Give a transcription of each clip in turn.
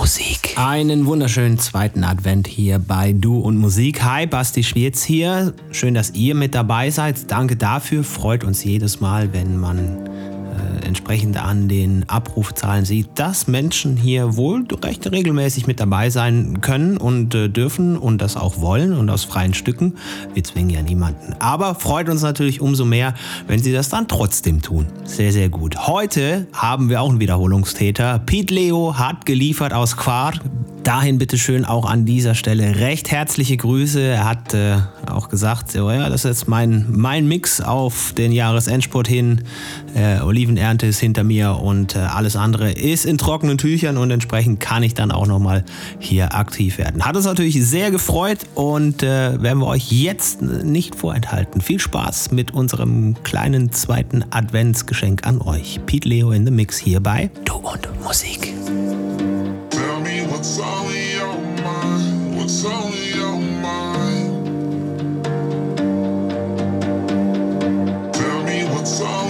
Musik. Einen wunderschönen zweiten Advent hier bei Du und Musik. Hi, Basti Schwierz hier. Schön, dass ihr mit dabei seid. Danke dafür. Freut uns jedes Mal, wenn man entsprechend an den Abrufzahlen sieht, dass Menschen hier wohl recht regelmäßig mit dabei sein können und äh, dürfen und das auch wollen und aus freien Stücken. Wir zwingen ja niemanden. Aber freut uns natürlich umso mehr, wenn sie das dann trotzdem tun. Sehr, sehr gut. Heute haben wir auch einen Wiederholungstäter. Pete Leo hat geliefert aus Quart dahin bitte schön auch an dieser Stelle recht herzliche Grüße. Er hat äh, auch gesagt, so, ja, das ist jetzt mein, mein Mix auf den Jahresendsport hin. Äh, Olivenernte ist hinter mir und äh, alles andere ist in trockenen Tüchern und entsprechend kann ich dann auch nochmal hier aktiv werden. Hat uns natürlich sehr gefreut und äh, werden wir euch jetzt nicht vorenthalten. Viel Spaß mit unserem kleinen zweiten Adventsgeschenk an euch. Pete Leo in the Mix hier bei Du und Musik. what's on your mind? What's on? Tell me what's on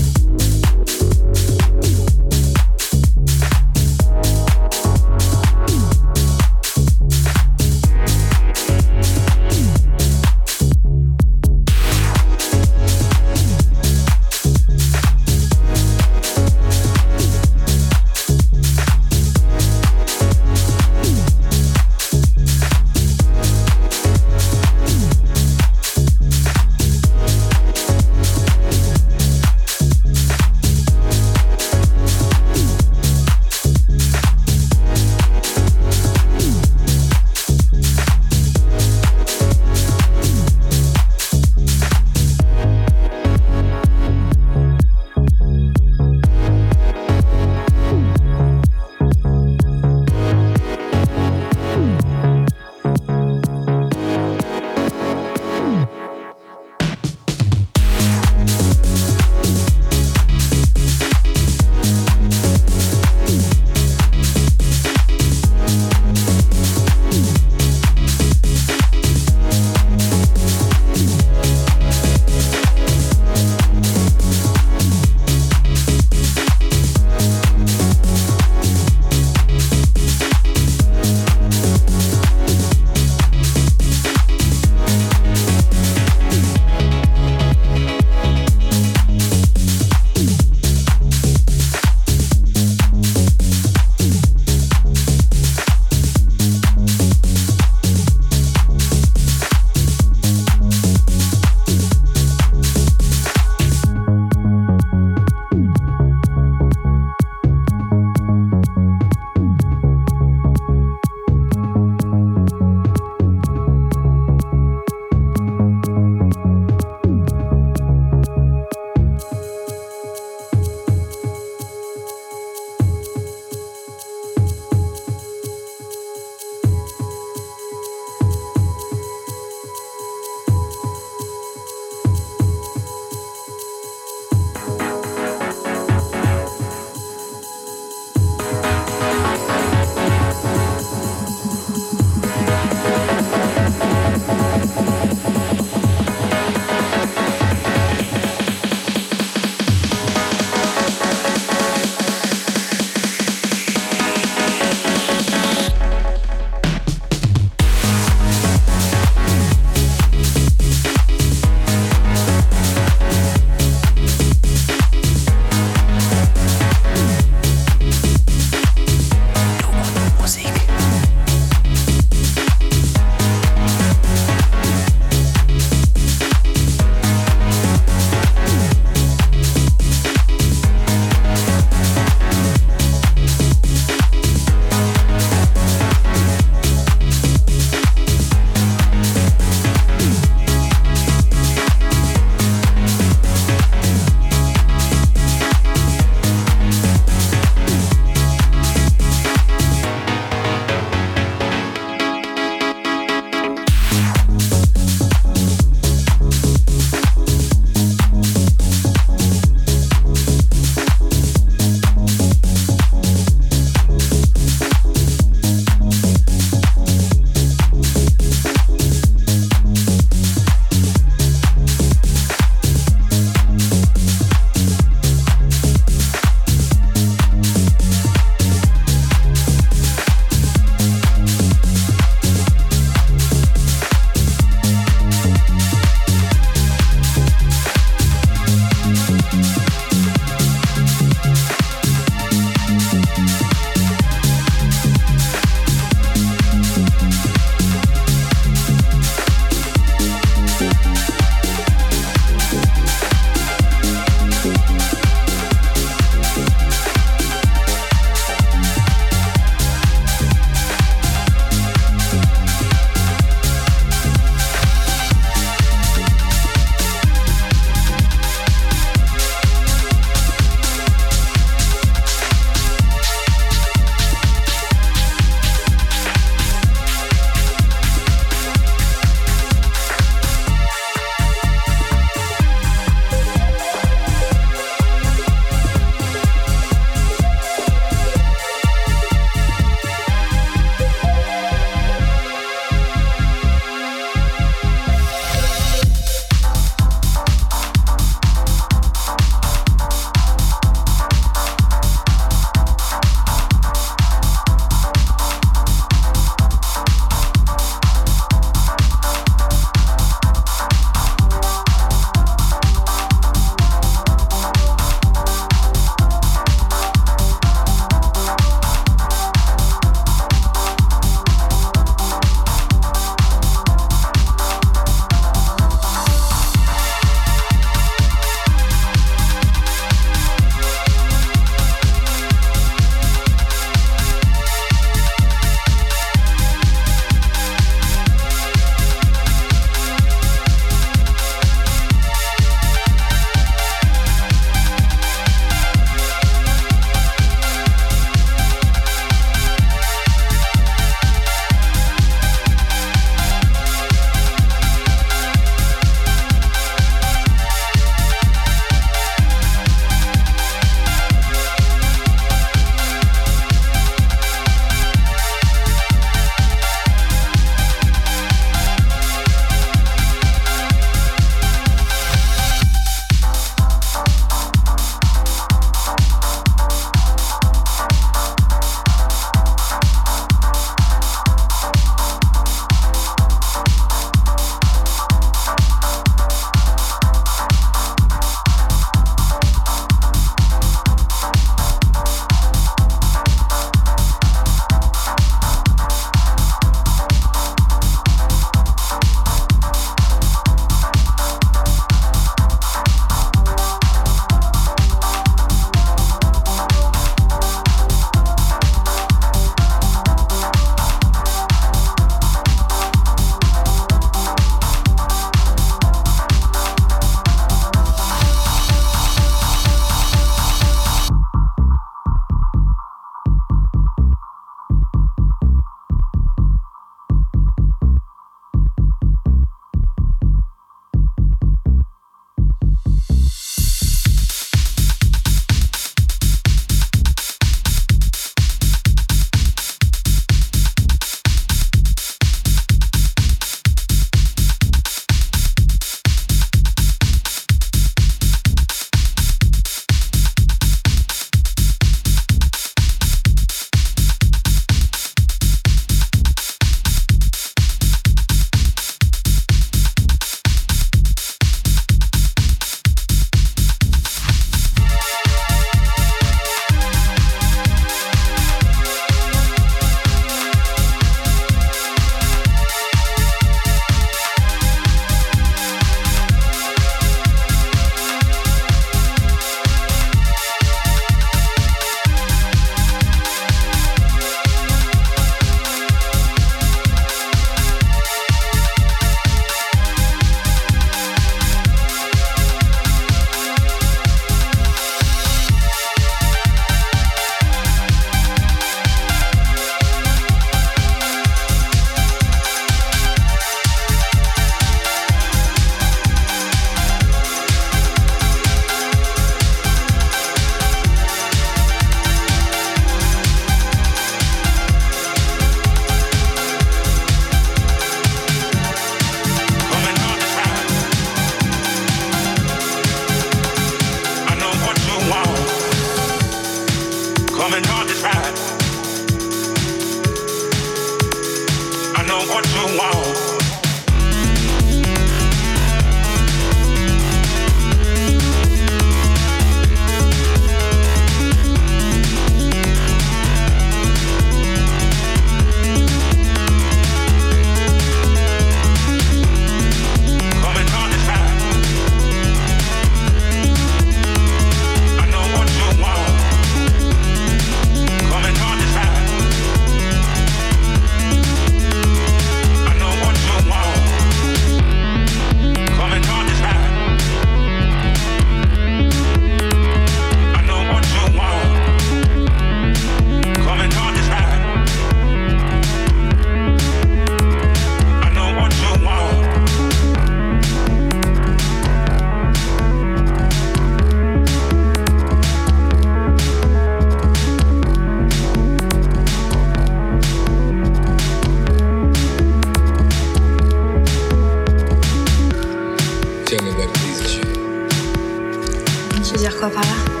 dire quoi par là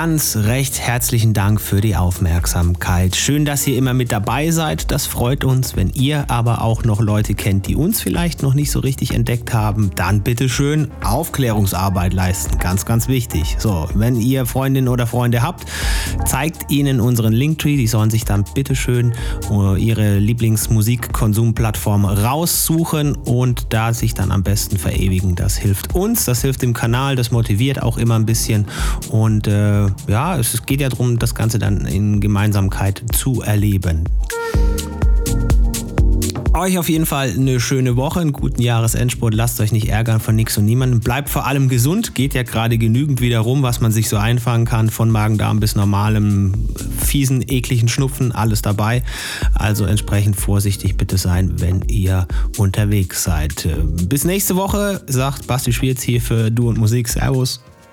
ganz recht herzlichen Dank für die Aufmerksamkeit. Schön, dass ihr immer mit dabei seid. Das freut uns. Wenn ihr aber auch noch Leute kennt, die uns vielleicht noch nicht so richtig entdeckt haben, dann bitte schön Aufklärungsarbeit leisten. Ganz, ganz wichtig. So, wenn ihr Freundinnen oder Freunde habt, zeigt ihnen unseren Linktree. Die sollen sich dann bitte schön äh, ihre Lieblingsmusikkonsumplattform raussuchen und da sich dann am besten verewigen. Das hilft uns, das hilft dem Kanal, das motiviert auch immer ein bisschen und äh, ja, es geht ja darum, das Ganze dann in Gemeinsamkeit zu erleben. Euch auf jeden Fall eine schöne Woche, einen guten Jahresendsport. Lasst euch nicht ärgern von nichts und niemandem. Bleibt vor allem gesund. Geht ja gerade genügend wieder rum, was man sich so einfangen kann. Von Magen-Darm bis normalem, fiesen, ekligen Schnupfen. Alles dabei. Also entsprechend vorsichtig bitte sein, wenn ihr unterwegs seid. Bis nächste Woche, sagt Basti Schwierz hier für Du und Musik. Servus.